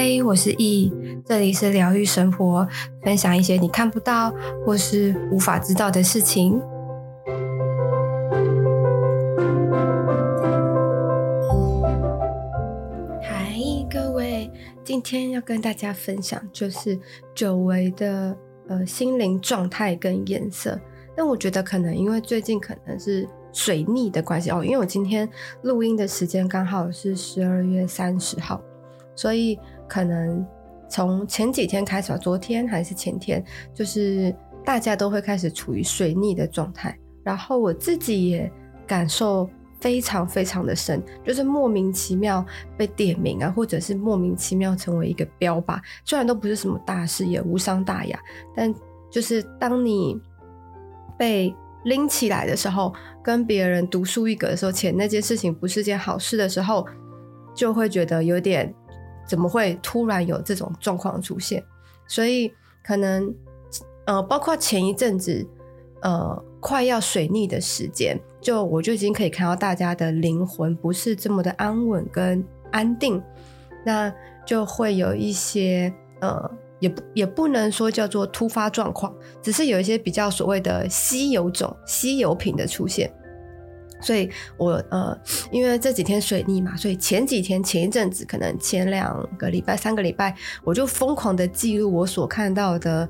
嗨，我是易，这里是疗愈生活，分享一些你看不到或是无法知道的事情。嗨，各位，今天要跟大家分享就是久违的呃心灵状态跟颜色。但我觉得可能因为最近可能是水逆的关系哦，因为我今天录音的时间刚好是十二月三十号。所以可能从前几天开始，昨天还是前天，就是大家都会开始处于水逆的状态。然后我自己也感受非常非常的深，就是莫名其妙被点名啊，或者是莫名其妙成为一个标靶。虽然都不是什么大事，也无伤大雅，但就是当你被拎起来的时候，跟别人独树一格的时候，且那件事情不是件好事的时候，就会觉得有点。怎么会突然有这种状况出现？所以可能，呃，包括前一阵子，呃，快要水逆的时间，就我就已经可以看到大家的灵魂不是这么的安稳跟安定，那就会有一些，呃，也不也不能说叫做突发状况，只是有一些比较所谓的稀有种、稀有品的出现。所以我呃，因为这几天水逆嘛，所以前几天前一阵子，可能前两个礼拜、三个礼拜，我就疯狂的记录我所看到的，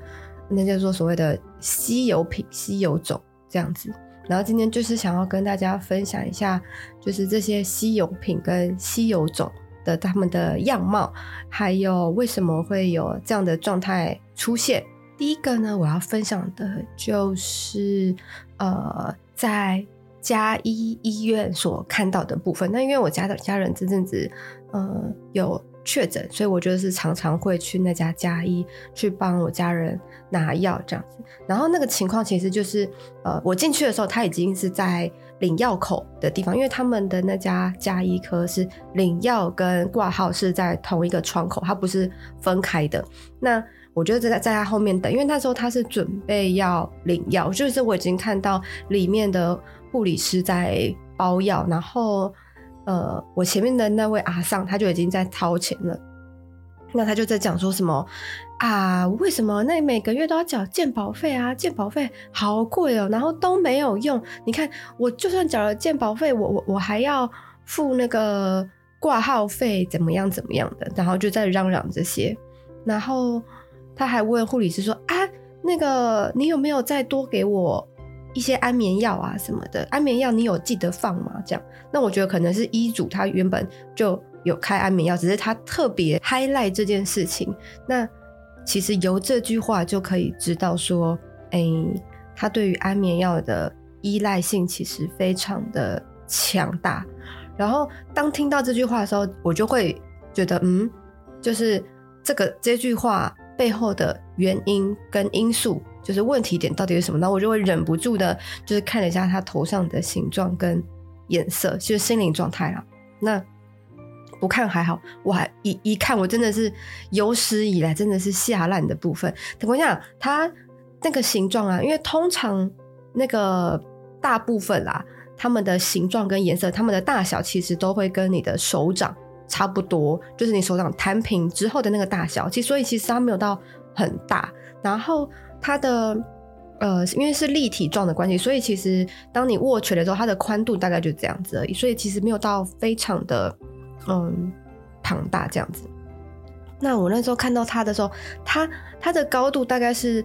那叫做所谓的稀有品、稀有种这样子。然后今天就是想要跟大家分享一下，就是这些稀有品跟稀有种的它们的样貌，还有为什么会有这样的状态出现。第一个呢，我要分享的就是呃，在嘉医医院所看到的部分，那因为我家的家人这阵子，呃，有确诊，所以我就是常常会去那家嘉医去帮我家人拿药这样子。然后那个情况其实就是，呃，我进去的时候他已经是在领药口的地方，因为他们的那家加医科是领药跟挂号是在同一个窗口，它不是分开的。那我就在在他后面等，因为那时候他是准备要领药，就是我已经看到里面的。护理师在包药，然后，呃，我前面的那位阿桑他就已经在掏钱了。那他就在讲说什么啊？为什么那每个月都要缴健保费啊？健保费好贵哦，然后都没有用。你看，我就算缴了健保费，我我我还要付那个挂号费，怎么样怎么样的？然后就在嚷嚷这些。然后他还问护理师说啊，那个你有没有再多给我？一些安眠药啊什么的，安眠药你有记得放吗？这样，那我觉得可能是医嘱他原本就有开安眠药，只是他特别 highlight 这件事情。那其实由这句话就可以知道说，哎、他对于安眠药的依赖性其实非常的强大。然后当听到这句话的时候，我就会觉得，嗯，就是这个这句话背后的原因跟因素。就是问题点到底是什么？那我就会忍不住的，就是看了一下他头上的形状跟颜色，就是心灵状态啊。那不看还好，我还一一看，我真的是有史以来真的是吓烂的部分。等我讲，它那个形状啊，因为通常那个大部分啦，它们的形状跟颜色，它们的大小其实都会跟你的手掌差不多，就是你手掌摊平之后的那个大小。其实所以其实它没有到很大，然后。它的呃，因为是立体状的关系，所以其实当你握拳的时候，它的宽度大概就这样子而已，所以其实没有到非常的嗯庞大这样子。那我那时候看到它的时候，它它的高度大概是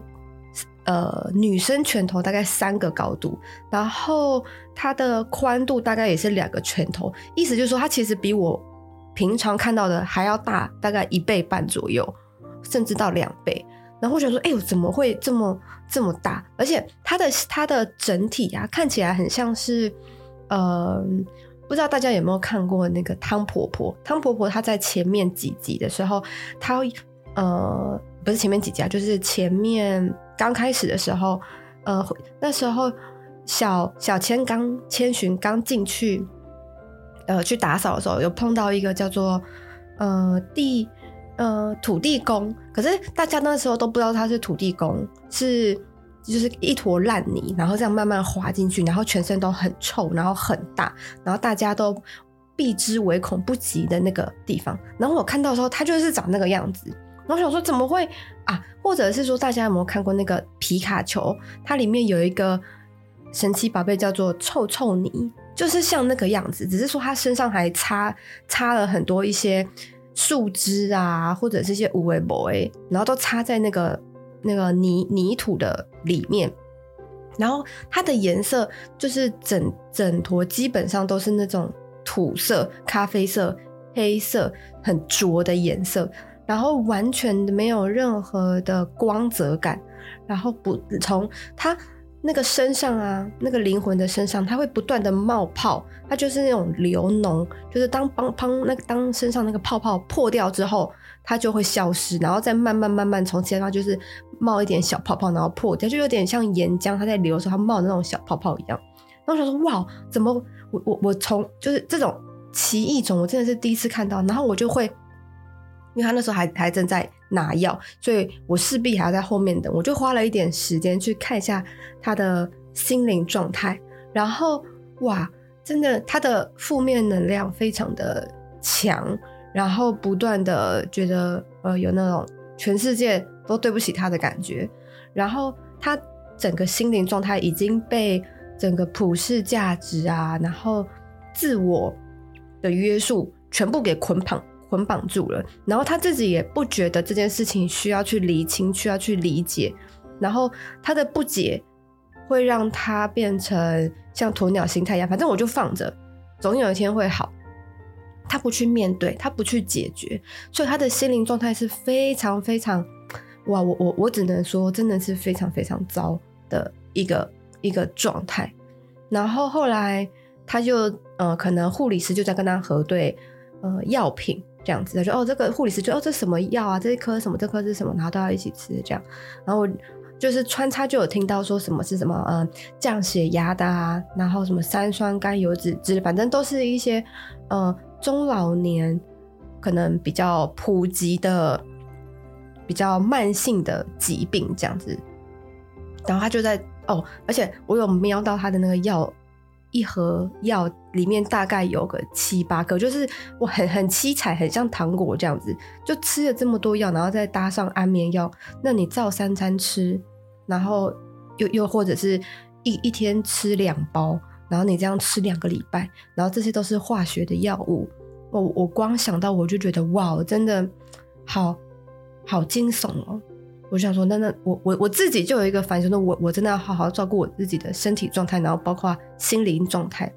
呃女生拳头大概三个高度，然后它的宽度大概也是两个拳头，意思就是说它其实比我平常看到的还要大，大概一倍半左右，甚至到两倍。然后我想说，哎呦，怎么会这么这么大？而且它的它的整体啊，看起来很像是，呃，不知道大家有没有看过那个汤婆婆？汤婆婆她在前面几集的时候，她呃，不是前面几集啊，就是前面刚开始的时候，呃，那时候小小千刚千寻刚进去，呃，去打扫的时候，有碰到一个叫做呃地。呃，土地公，可是大家那时候都不知道他是土地公，是就是一坨烂泥，然后这样慢慢滑进去，然后全身都很臭，然后很大，然后大家都避之唯恐不及的那个地方。然后我看到的时候，它就是长那个样子。我想说怎么会啊？或者是说大家有没有看过那个皮卡丘？它里面有一个神奇宝贝叫做臭臭泥，就是像那个样子，只是说它身上还插插了很多一些树枝啊，或者是一些五维博诶，然后都插在那个那个泥泥土的里面。然后它的颜色就是整整坨基本上都是那种土色、咖啡色、黑色，很浊的颜色。然后完全没有任何的光泽感，然后不从它那个身上啊，那个灵魂的身上，它会不断的冒泡，它就是那种流脓，就是当砰砰那当身上那个泡泡破掉之后，它就会消失，然后再慢慢慢慢从其他地方就是冒一点小泡泡，然后破掉，就有点像岩浆它在流的时候它冒的那种小泡泡一样。然后我想说哇，怎么我我我从就是这种奇异种，我真的是第一次看到，然后我就会。因为他那时候还还正在拿药，所以我势必还要在后面等。我就花了一点时间去看一下他的心灵状态，然后哇，真的他的负面能量非常的强，然后不断的觉得呃有那种全世界都对不起他的感觉，然后他整个心灵状态已经被整个普世价值啊，然后自我的约束全部给捆绑。捆绑住了，然后他自己也不觉得这件事情需要去理清，需要去理解，然后他的不解会让他变成像鸵鸟心态一样，反正我就放着，总有一天会好。他不去面对，他不去解决，所以他的心灵状态是非常非常，哇，我我我只能说，真的是非常非常糟的一个一个状态。然后后来他就呃，可能护理师就在跟他核对呃药品。这样子，他说：“哦，这个护理师就哦，这什么药啊？这一颗什么？这颗是什么？然后都要一起吃这样。然后就是穿插就有听到说什么是什么嗯降血压的啊，然后什么三酸甘油酯之类，反正都是一些呃中老年可能比较普及的比较慢性的疾病这样子。然后他就在哦，而且我有瞄到他的那个药。”一盒药里面大概有个七八颗，就是我很很七彩，很像糖果这样子，就吃了这么多药，然后再搭上安眠药，那你照三餐吃，然后又又或者是一一天吃两包，然后你这样吃两个礼拜，然后这些都是化学的药物，我我光想到我就觉得哇，真的好好惊悚哦。我想说，那那我我我自己就有一个反省，说我我真的要好好照顾我自己的身体状态，然后包括心灵状态。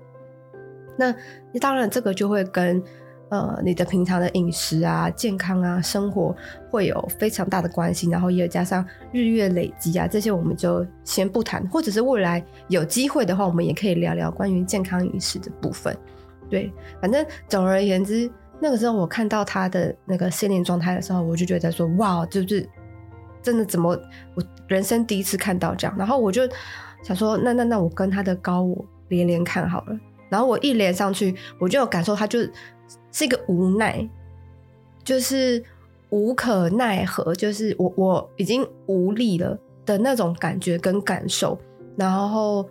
那当然，这个就会跟呃你的平常的饮食啊、健康啊、生活会有非常大的关系，然后也加上日月累积啊，这些我们就先不谈，或者是未来有机会的话，我们也可以聊聊关于健康饮食的部分。对，反正总而言之，那个时候我看到他的那个心灵状态的时候，我就觉得说，哇，就是。真的怎么？我人生第一次看到这样，然后我就想说，那那那我跟他的高我连连看好了。然后我一连上去，我就有感受，他就是一个无奈，就是无可奈何，就是我我已经无力了的那种感觉跟感受，然后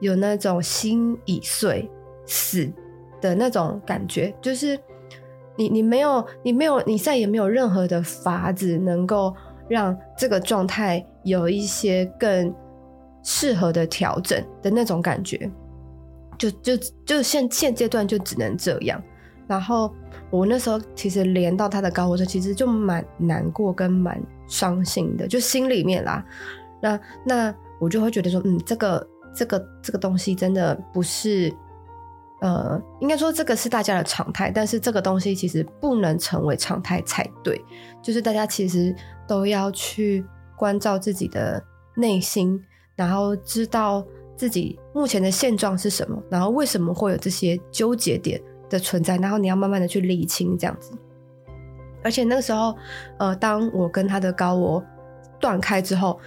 有那种心已碎死的那种感觉，就是你你没有你没有你再也没有任何的法子能够。让这个状态有一些更适合的调整的那种感觉，就就就现现阶段就只能这样。然后我那时候其实连到他的高我时，其实就蛮难过跟蛮伤心的，就心里面啦。那那我就会觉得说，嗯，这个这个这个东西真的不是。呃，应该说这个是大家的常态，但是这个东西其实不能成为常态才对。就是大家其实都要去关照自己的内心，然后知道自己目前的现状是什么，然后为什么会有这些纠结点的存在，然后你要慢慢的去理清这样子。而且那个时候，呃，当我跟他的高我断开之后，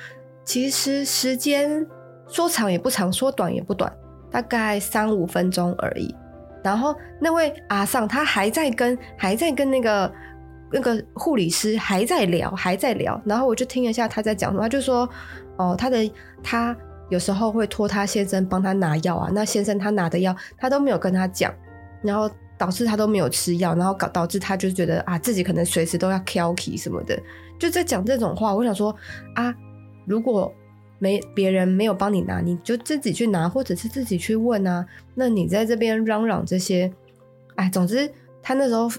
其实时间说长也不长，说短也不短。大概三五分钟而已，然后那位阿桑他还在跟还在跟那个那个护理师还在聊还在聊，然后我就听一下他在讲什么，他就说哦，他的他有时候会托他先生帮他拿药啊，那先生他拿的药他都没有跟他讲，然后导致他都没有吃药，然后搞导致他就觉得啊自己可能随时都要 kill 什么的，就在讲这种话。我想说啊，如果没别人没有帮你拿，你就自己去拿，或者是自己去问啊。那你在这边嚷嚷这些，哎，总之他那时候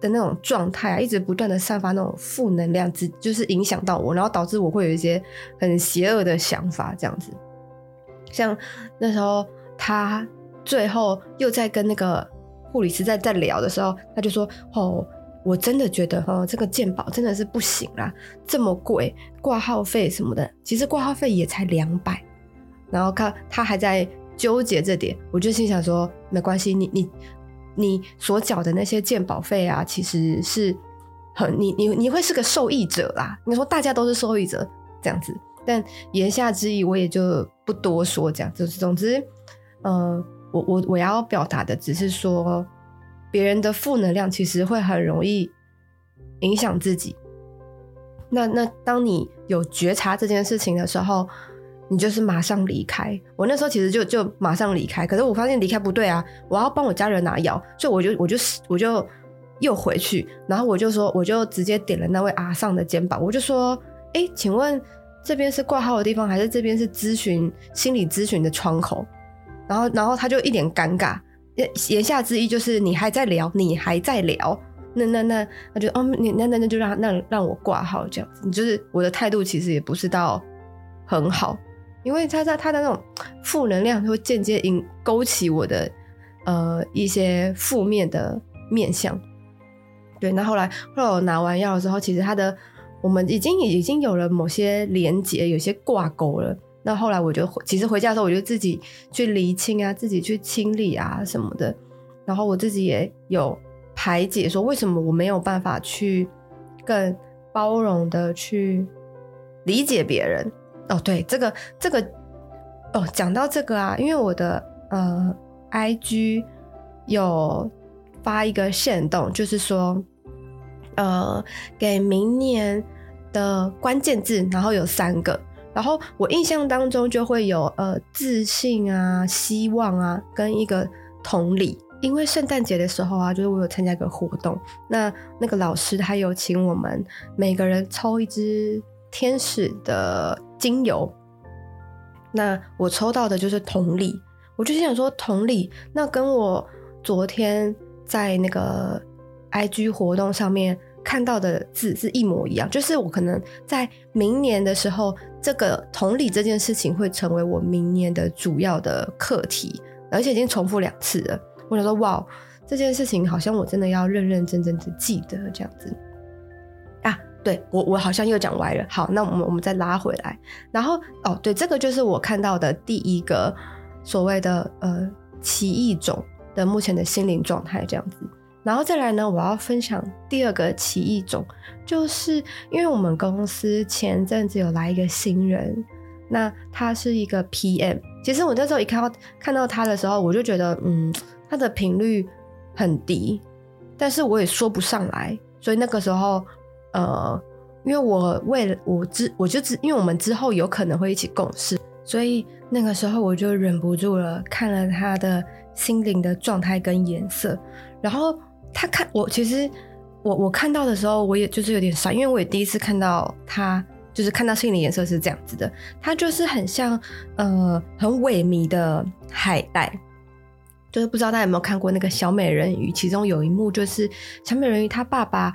的那种状态啊，一直不断的散发那种负能量，只就是影响到我，然后导致我会有一些很邪恶的想法，这样子。像那时候他最后又在跟那个护理师在在聊的时候，他就说：“哦，我真的觉得哦，这个健保真的是不行啦，这么贵，挂号费什么的，其实挂号费也才两百。”然后他他还在纠结这点，我就心想说：“没关系，你你你所缴的那些健保费啊，其实是很你你你会是个受益者啦。你说大家都是受益者这样子。”但言下之意，我也就不多说，这样就是总之，呃，我我我要表达的只是说，别人的负能量其实会很容易影响自己。那那当你有觉察这件事情的时候，你就是马上离开。我那时候其实就就马上离开，可是我发现离开不对啊，我要帮我家人拿药，所以我就我就我就又回去，然后我就说，我就直接点了那位阿尚的肩膀，我就说，哎、请问。这边是挂号的地方，还是这边是咨询心理咨询的窗口？然后，然后他就一脸尴尬，言言下之意就是你还在聊，你还在聊，那那那，那就哦，你那那那就让让让我挂号这样子。你就是我的态度其实也不是到很好，因为他在他的那种负能量会间接引勾起我的呃一些负面的面相。对，那后来后来我拿完药的时候，其实他的。我们已经已经有了某些连结，有些挂钩了。那后来我就其实回家的时候，我就自己去厘清啊，自己去清理啊什么的。然后我自己也有排解，说为什么我没有办法去更包容的去理解别人。哦，对，这个这个哦，讲到这个啊，因为我的呃，IG 有发一个限动，就是说呃，给明年。的关键字，然后有三个，然后我印象当中就会有呃自信啊、希望啊，跟一个同理。因为圣诞节的时候啊，就是我有参加一个活动，那那个老师他有请我们每个人抽一支天使的精油，那我抽到的就是同理，我就想说同理，那跟我昨天在那个 IG 活动上面。看到的字是一模一样，就是我可能在明年的时候，这个同理这件事情会成为我明年的主要的课题，而且已经重复两次了。我想说，哇，这件事情好像我真的要认认真真的记得这样子啊。对，我我好像又讲歪了。好，那我们我们再拉回来。然后哦，对，这个就是我看到的第一个所谓的呃奇异种的目前的心灵状态这样子。然后再来呢，我要分享第二个奇异种，就是因为我们公司前阵子有来一个新人，那他是一个 PM。其实我那时候一看到看到他的时候，我就觉得，嗯，他的频率很低，但是我也说不上来。所以那个时候，呃，因为我为了我之我就之，因为我们之后有可能会一起共事，所以那个时候我就忍不住了，看了他的心灵的状态跟颜色，然后。他看我，其实我我看到的时候，我也就是有点傻，因为我也第一次看到他，就是看到心灵颜色是这样子的，他就是很像呃很萎靡的海带，就是不知道大家有没有看过那个小美人鱼，其中有一幕就是小美人鱼她爸爸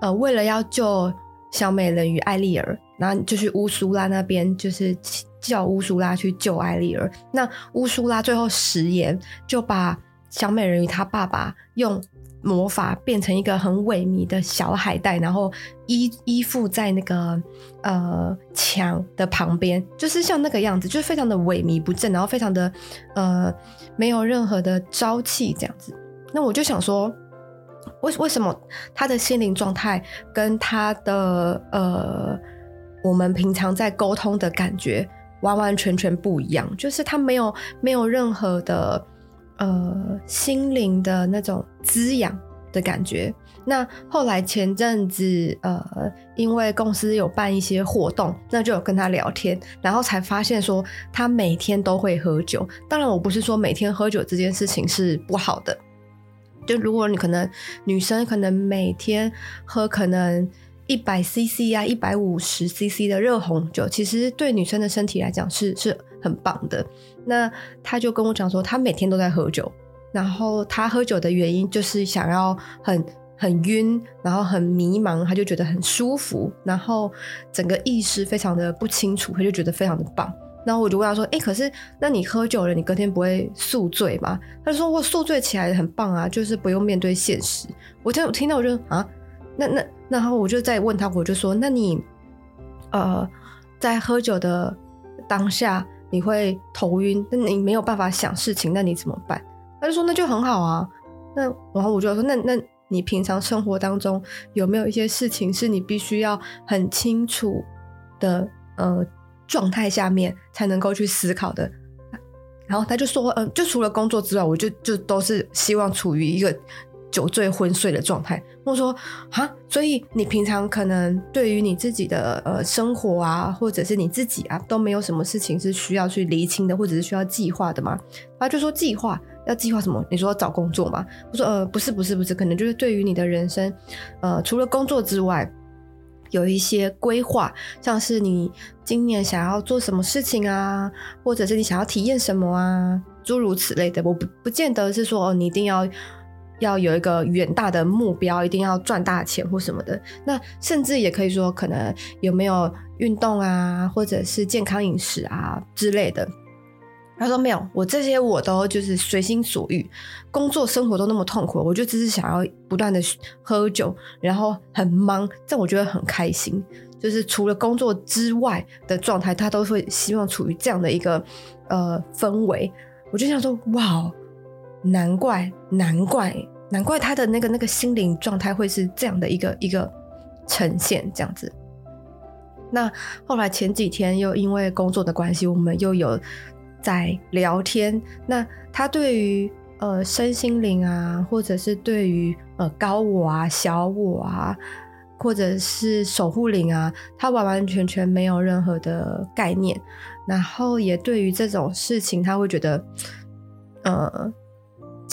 呃为了要救小美人鱼艾丽儿，然后就去乌苏拉那边，就是叫乌苏拉去救艾丽儿，那乌苏拉最后食言，就把小美人鱼她爸爸用。魔法变成一个很萎靡的小海带，然后依依附在那个呃墙的旁边，就是像那个样子，就是非常的萎靡不振，然后非常的呃没有任何的朝气这样子。那我就想说，为为什么他的心灵状态跟他的呃我们平常在沟通的感觉完完全全不一样？就是他没有没有任何的。呃，心灵的那种滋养的感觉。那后来前阵子，呃，因为公司有办一些活动，那就有跟他聊天，然后才发现说他每天都会喝酒。当然，我不是说每天喝酒这件事情是不好的，就如果你可能女生可能每天喝可能一百 CC 啊，一百五十 CC 的热红酒，其实对女生的身体来讲是是很棒的。那他就跟我讲说，他每天都在喝酒，然后他喝酒的原因就是想要很很晕，然后很迷茫，他就觉得很舒服，然后整个意识非常的不清楚，他就觉得非常的棒。然后我就问他说：“哎、可是那你喝酒了，你隔天不会宿醉吗？”他就说：“我宿醉起来很棒啊，就是不用面对现实。”我听我听到我就啊，那那然后我就再问他，我就说：“那你呃，在喝酒的当下你会头晕，那你没有办法想事情，那你怎么办？”他就说：“那就很好啊。”那然后我就说：“那那你平常生活当中有没有一些事情是你必须要很清楚的呃？”状态下面才能够去思考的，然后他就说，嗯，就除了工作之外，我就就都是希望处于一个酒醉昏睡的状态。我说啊，所以你平常可能对于你自己的呃生活啊，或者是你自己啊，都没有什么事情是需要去厘清的，或者是需要计划的吗？他就说计划要计划什么？你说找工作吗？我说呃，不是不是不是，可能就是对于你的人生，呃，除了工作之外。有一些规划，像是你今年想要做什么事情啊，或者是你想要体验什么啊，诸如此类的。我不不见得是说哦，你一定要要有一个远大的目标，一定要赚大钱或什么的。那甚至也可以说，可能有没有运动啊，或者是健康饮食啊之类的。他说没有，我这些我都就是随心所欲，工作生活都那么痛苦，我就只是想要不断的喝酒，然后很忙，这我觉得很开心。就是除了工作之外的状态，他都会希望处于这样的一个呃氛围。我就想说，哇，难怪难怪难怪他的那个那个心灵状态会是这样的一个一个呈现这样子。那后来前几天又因为工作的关系，我们又有。在聊天，那他对于呃身心灵啊，或者是对于呃高我啊、小我啊，或者是守护灵啊，他完完全全没有任何的概念，然后也对于这种事情，他会觉得，呃，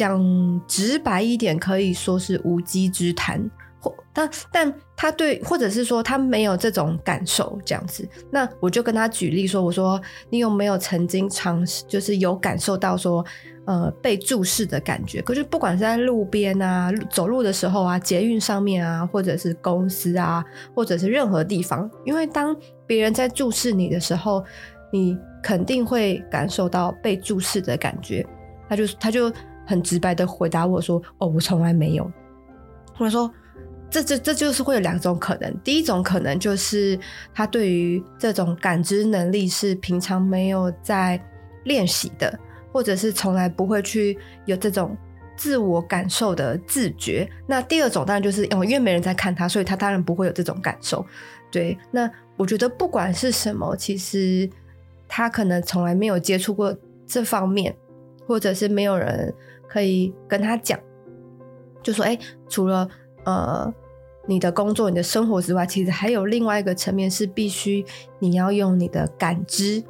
讲直白一点，可以说是无稽之谈。或但但他对，或者是说他没有这种感受这样子，那我就跟他举例说，我说你有没有曾经尝试，就是有感受到说，呃，被注视的感觉？可是不管是在路边啊，走路的时候啊，捷运上面啊，或者是公司啊，或者是任何地方，因为当别人在注视你的时候，你肯定会感受到被注视的感觉。他就他就很直白的回答我说，哦，我从来没有。我说。这这这就是会有两种可能，第一种可能就是他对于这种感知能力是平常没有在练习的，或者是从来不会去有这种自我感受的自觉。那第二种当然就是哦因为没人在看他，所以他当然不会有这种感受。对，那我觉得不管是什么，其实他可能从来没有接触过这方面，或者是没有人可以跟他讲，就说哎，除了呃。你的工作、你的生活之外，其实还有另外一个层面是必须你要用你的感知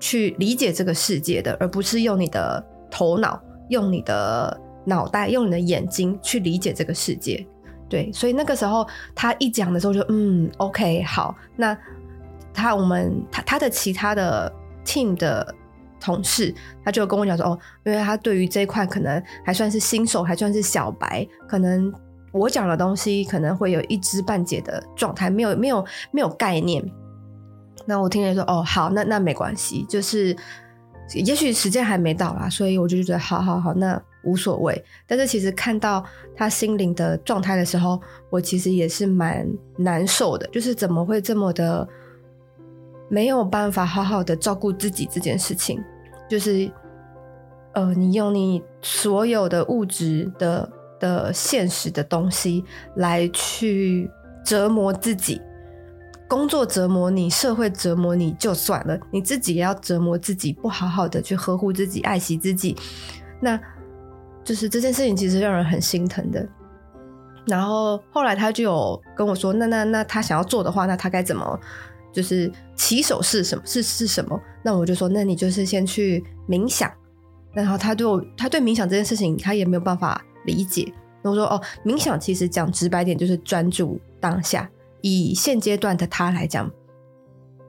去理解这个世界的，而不是用你的头脑、用你的脑袋、用你的眼睛去理解这个世界。对，所以那个时候他一讲的时候就，就嗯，OK，好，那他我们他他的其他的 team 的同事，他就跟我讲说，哦，因为他对于这一块可能还算是新手，还算是小白，可能。我讲的东西可能会有一知半解的状态，没有没有没有概念。那我听了说，哦，好，那那没关系，就是也许时间还没到啦，所以我就觉得，好好好，那无所谓。但是其实看到他心灵的状态的时候，我其实也是蛮难受的，就是怎么会这么的没有办法好好的照顾自己这件事情，就是呃，你用你所有的物质的。的现实的东西来去折磨自己，工作折磨你，社会折磨你就算了，你自己也要折磨自己，不好好的去呵护自己、爱惜自己，那就是这件事情其实让人很心疼的。然后后来他就有跟我说，那那那他想要做的话，那他该怎么？就是起手是什么？是是什么？那我就说，那你就是先去冥想。然后他对我，他对冥想这件事情，他也没有办法。理解，我说哦，冥想其实讲直白点就是专注当下。以现阶段的他来讲，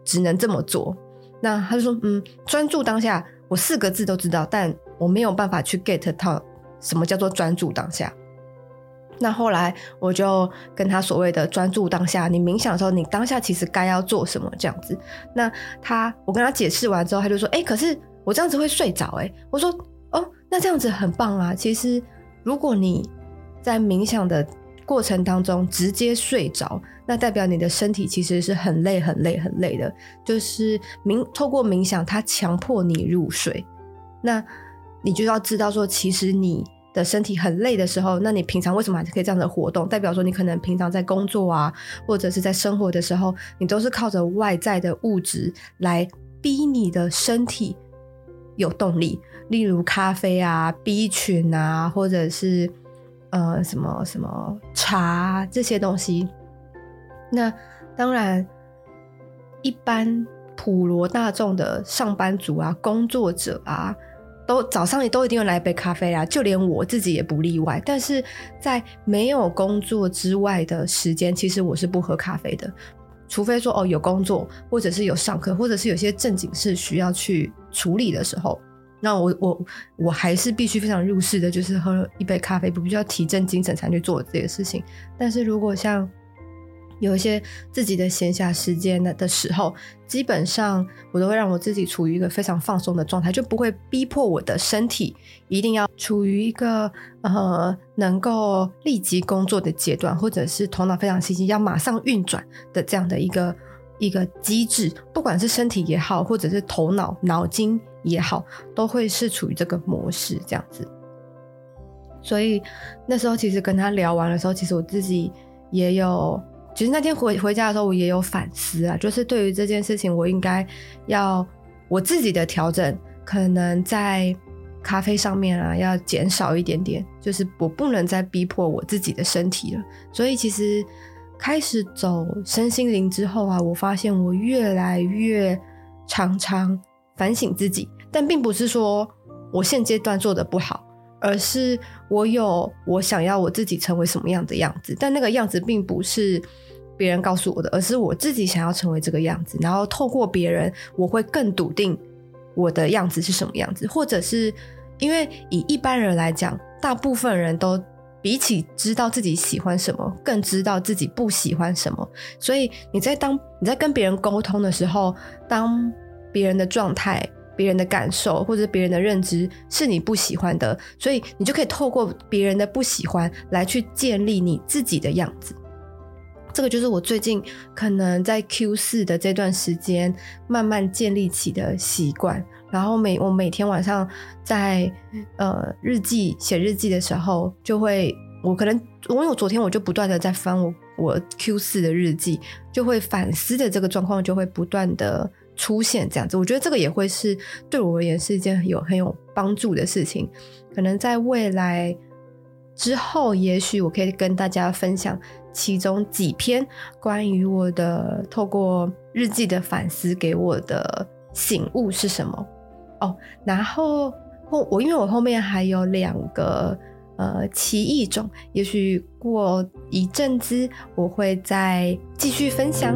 只能这么做。那他就说，嗯，专注当下，我四个字都知道，但我没有办法去 get 到什么叫做专注当下。那后来我就跟他所谓的专注当下，你冥想的时候，你当下其实该要做什么这样子。那他，我跟他解释完之后，他就说，哎，可是我这样子会睡着。哎，我说，哦，那这样子很棒啊。其实如果你在冥想的过程当中直接睡着，那代表你的身体其实是很累、很累、很累的。就是冥透过冥想，它强迫你入睡。那你就要知道说，其实你的身体很累的时候，那你平常为什么还是可以这样的活动？代表说你可能平常在工作啊，或者是在生活的时候，你都是靠着外在的物质来逼你的身体有动力，例如咖啡啊、B 群啊，或者是。呃，什么什么茶这些东西，那当然，一般普罗大众的上班族啊、工作者啊，都早上也都一定要来一杯咖啡啊，就连我自己也不例外。但是在没有工作之外的时间，其实我是不喝咖啡的，除非说哦有工作，或者是有上课，或者是有些正经事需要去处理的时候。那我我我还是必须非常入世的，就是喝一杯咖啡，不必须要提振精神才去做这些事情。但是如果像有一些自己的闲暇时间的的时候，基本上我都会让我自己处于一个非常放松的状态，就不会逼迫我的身体一定要处于一个呃能够立即工作的阶段，或者是头脑非常清晰要马上运转的这样的一个一个机制，不管是身体也好，或者是头脑脑筋。也好，都会是处于这个模式这样子。所以那时候其实跟他聊完的时候，其实我自己也有，其实那天回回家的时候，我也有反思啊，就是对于这件事情，我应该要我自己的调整，可能在咖啡上面啊，要减少一点点，就是我不能再逼迫我自己的身体了。所以其实开始走身心灵之后啊，我发现我越来越常常反省自己。但并不是说我现阶段做的不好，而是我有我想要我自己成为什么样的样子，但那个样子并不是别人告诉我的，而是我自己想要成为这个样子。然后透过别人，我会更笃定我的样子是什么样子，或者是因为以一般人来讲，大部分人都比起知道自己喜欢什么，更知道自己不喜欢什么。所以你在当你在跟别人沟通的时候，当别人的状态。别人的感受或者别人的认知是你不喜欢的，所以你就可以透过别人的不喜欢来去建立你自己的样子。这个就是我最近可能在 Q 四的这段时间慢慢建立起的习惯。然后每我每天晚上在呃日记写日记的时候，就会我可能因为我昨天我就不断的在翻我我 Q 四的日记，就会反思的这个状况就会不断的。出现这样子，我觉得这个也会是对我而言是一件有很有帮助的事情。可能在未来之后，也许我可以跟大家分享其中几篇关于我的透过日记的反思给我的醒悟是什么哦。然后后我因为我后面还有两个呃奇异种，也许过一阵子我会再继续分享。